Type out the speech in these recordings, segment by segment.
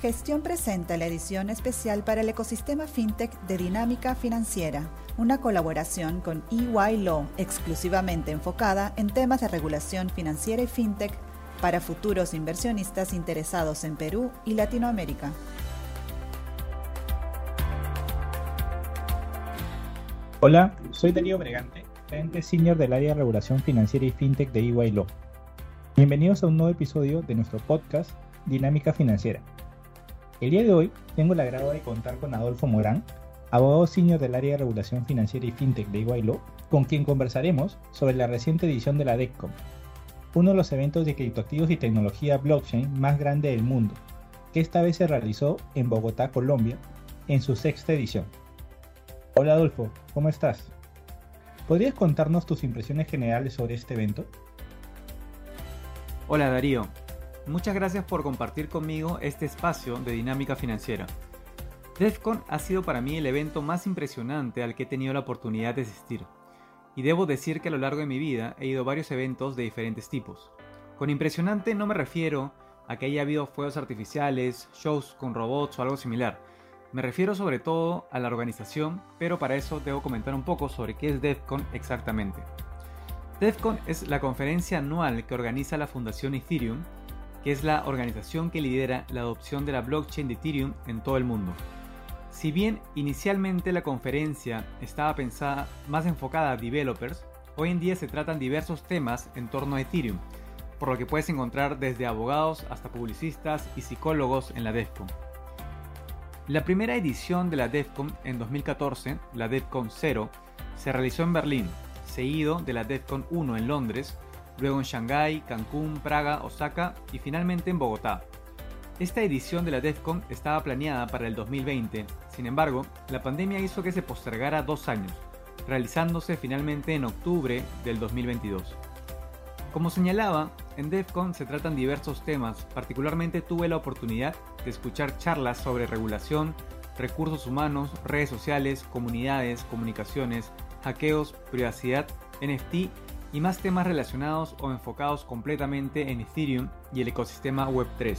Gestión presenta la edición especial para el ecosistema fintech de Dinámica Financiera, una colaboración con EY exclusivamente enfocada en temas de regulación financiera y fintech para futuros inversionistas interesados en Perú y Latinoamérica. Hola, soy Darío Bregante, gerente senior del área de regulación financiera y fintech de EY. Bienvenidos a un nuevo episodio de nuestro podcast Dinámica Financiera el día de hoy tengo el agrado de contar con Adolfo Morán, abogado senior del área de regulación financiera y fintech de Iguailo, con quien conversaremos sobre la reciente edición de la DECCOM, uno de los eventos de criptoactivos y tecnología blockchain más grande del mundo, que esta vez se realizó en Bogotá, Colombia, en su sexta edición. Hola Adolfo, ¿cómo estás? ¿Podrías contarnos tus impresiones generales sobre este evento? Hola Darío, Muchas gracias por compartir conmigo este espacio de dinámica financiera. DEFCON ha sido para mí el evento más impresionante al que he tenido la oportunidad de asistir. Y debo decir que a lo largo de mi vida he ido a varios eventos de diferentes tipos. Con impresionante no me refiero a que haya habido fuegos artificiales, shows con robots o algo similar. Me refiero sobre todo a la organización, pero para eso debo comentar un poco sobre qué es DEFCON exactamente. DEFCON es la conferencia anual que organiza la Fundación Ethereum que es la organización que lidera la adopción de la blockchain de Ethereum en todo el mundo. Si bien inicialmente la conferencia estaba pensada más enfocada a developers, hoy en día se tratan diversos temas en torno a Ethereum, por lo que puedes encontrar desde abogados hasta publicistas y psicólogos en la DEFCON. La primera edición de la DEFCON en 2014, la DEFCON 0, se realizó en Berlín, seguido de la DEFCON 1 en Londres, luego en Shanghái, Cancún, Praga, Osaka y finalmente en Bogotá. Esta edición de la DEFCON estaba planeada para el 2020, sin embargo, la pandemia hizo que se postergara dos años, realizándose finalmente en octubre del 2022. Como señalaba, en DEFCON se tratan diversos temas, particularmente tuve la oportunidad de escuchar charlas sobre regulación, recursos humanos, redes sociales, comunidades, comunicaciones, hackeos, privacidad, NFT y más temas relacionados o enfocados completamente en Ethereum y el ecosistema Web3.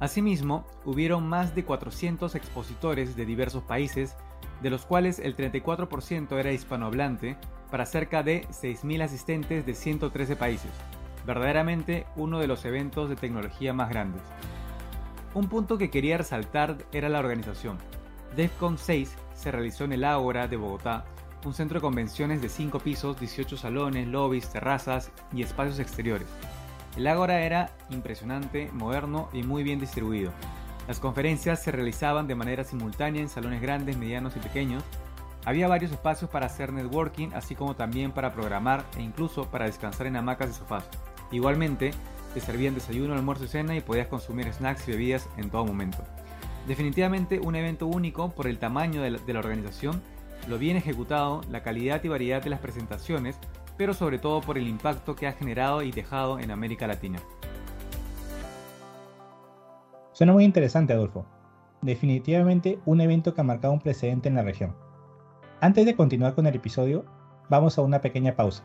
Asimismo, hubieron más de 400 expositores de diversos países, de los cuales el 34% era hispanohablante, para cerca de 6.000 asistentes de 113 países. Verdaderamente uno de los eventos de tecnología más grandes. Un punto que quería resaltar era la organización. DEFCON 6 se realizó en el Ágora de Bogotá un centro de convenciones de 5 pisos, 18 salones, lobbies, terrazas y espacios exteriores. El Ágora era impresionante, moderno y muy bien distribuido. Las conferencias se realizaban de manera simultánea en salones grandes, medianos y pequeños. Había varios espacios para hacer networking, así como también para programar e incluso para descansar en hamacas y sofás. Igualmente, te servían desayuno, almuerzo y cena y podías consumir snacks y bebidas en todo momento. Definitivamente un evento único por el tamaño de la organización lo bien ejecutado, la calidad y variedad de las presentaciones, pero sobre todo por el impacto que ha generado y dejado en América Latina. Suena muy interesante, Adolfo. Definitivamente un evento que ha marcado un precedente en la región. Antes de continuar con el episodio, vamos a una pequeña pausa.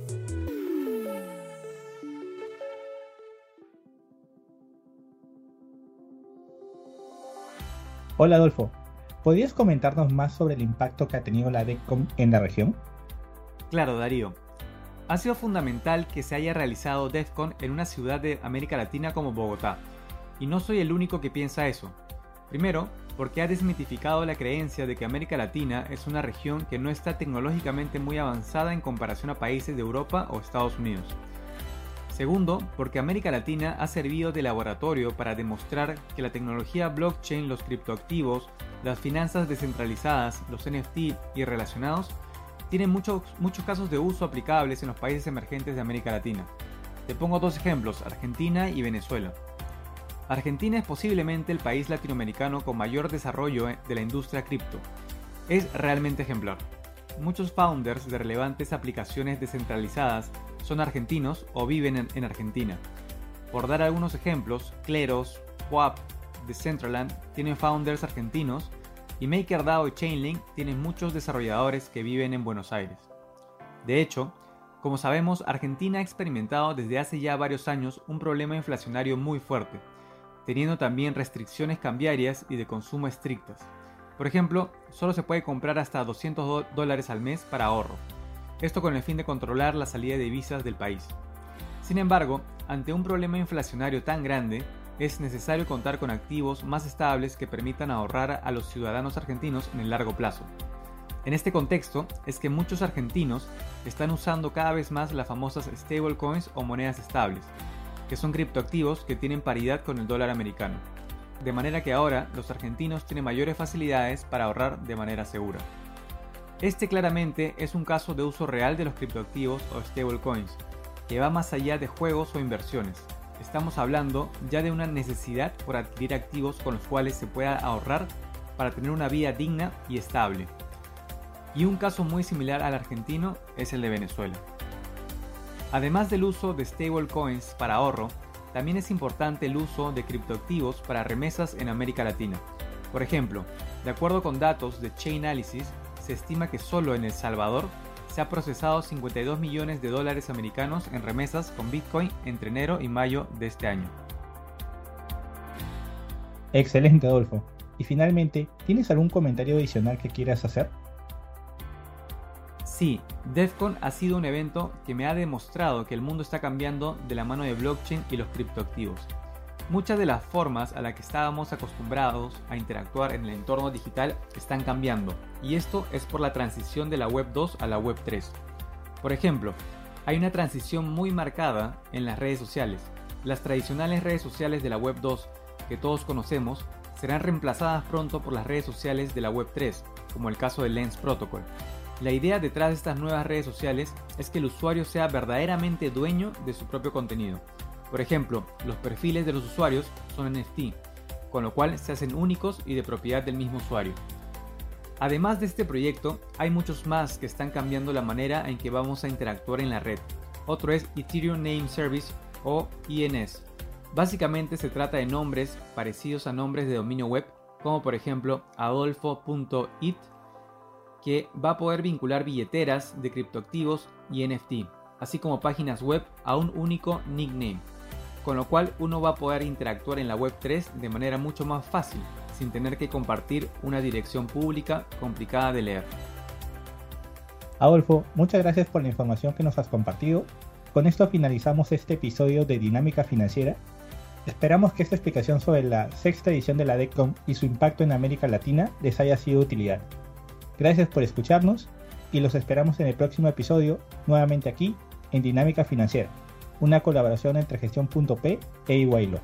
Hola Adolfo, ¿podrías comentarnos más sobre el impacto que ha tenido la DECCOM en la región? Claro, Darío. Ha sido fundamental que se haya realizado DEFCON en una ciudad de América Latina como Bogotá. Y no soy el único que piensa eso. Primero, porque ha desmitificado la creencia de que América Latina es una región que no está tecnológicamente muy avanzada en comparación a países de Europa o Estados Unidos. Segundo, porque América Latina ha servido de laboratorio para demostrar que la tecnología blockchain, los criptoactivos, las finanzas descentralizadas, los NFT y relacionados tienen muchos, muchos casos de uso aplicables en los países emergentes de América Latina. Te pongo dos ejemplos, Argentina y Venezuela. Argentina es posiblemente el país latinoamericano con mayor desarrollo de la industria cripto. Es realmente ejemplar. Muchos founders de relevantes aplicaciones descentralizadas son argentinos o viven en, Argentina. Por dar algunos ejemplos, Cleros, WAP, Decentraland tienen founders argentinos y MakerDAO y Chainlink tienen muchos desarrolladores que viven en Buenos Aires. De hecho, como sabemos, Argentina ha experimentado desde hace ya varios años un problema inflacionario muy fuerte, teniendo también restricciones cambiarias y de consumo estrictas. Por ejemplo, solo se puede comprar hasta 200 dólares al mes para ahorro, esto con el fin de controlar la salida de divisas del país. Sin embargo, ante un problema inflacionario tan grande, es necesario contar con activos más estables que permitan ahorrar a los ciudadanos argentinos en el largo plazo. En este contexto es que muchos argentinos están usando cada vez más las famosas stablecoins o monedas estables, que son criptoactivos que tienen paridad con el dólar americano. De manera que ahora los argentinos tienen mayores facilidades para ahorrar de manera segura. Este claramente es un caso de uso real de los criptoactivos o stablecoins, que va más allá de juegos o inversiones. Estamos hablando ya de una necesidad por adquirir activos con los cuales se pueda ahorrar para tener una vida digna y estable. Y un caso muy similar al argentino es el de Venezuela. Además del uso de stablecoins para ahorro, también es importante el uso de criptoactivos para remesas en América Latina. Por ejemplo, de acuerdo con datos de Chainalysis, se estima que solo en El Salvador se ha procesado 52 millones de dólares americanos en remesas con Bitcoin entre enero y mayo de este año. Excelente, Adolfo. Y finalmente, ¿tienes algún comentario adicional que quieras hacer? Sí, DEFCON ha sido un evento que me ha demostrado que el mundo está cambiando de la mano de blockchain y los criptoactivos. Muchas de las formas a las que estábamos acostumbrados a interactuar en el entorno digital están cambiando, y esto es por la transición de la Web 2 a la Web 3. Por ejemplo, hay una transición muy marcada en las redes sociales. Las tradicionales redes sociales de la Web 2 que todos conocemos serán reemplazadas pronto por las redes sociales de la Web 3, como el caso del Lens Protocol. La idea detrás de estas nuevas redes sociales es que el usuario sea verdaderamente dueño de su propio contenido por ejemplo, los perfiles de los usuarios son NFT, con lo cual se hacen únicos y de propiedad del mismo usuario. Además de este proyecto, hay muchos más que están cambiando la manera en que vamos a interactuar en la red. Otro es Ethereum Name Service o INS. Básicamente se trata de nombres parecidos a nombres de dominio web, como por ejemplo adolfo.it, que va a poder vincular billeteras de criptoactivos y NFT, así como páginas web a un único nickname con lo cual uno va a poder interactuar en la web 3 de manera mucho más fácil, sin tener que compartir una dirección pública complicada de leer. Adolfo, muchas gracias por la información que nos has compartido. Con esto finalizamos este episodio de Dinámica Financiera. Esperamos que esta explicación sobre la sexta edición de la DECOM y su impacto en América Latina les haya sido de utilidad. Gracias por escucharnos y los esperamos en el próximo episodio, nuevamente aquí en Dinámica Financiera una colaboración entre gestión.p e Iguaylo.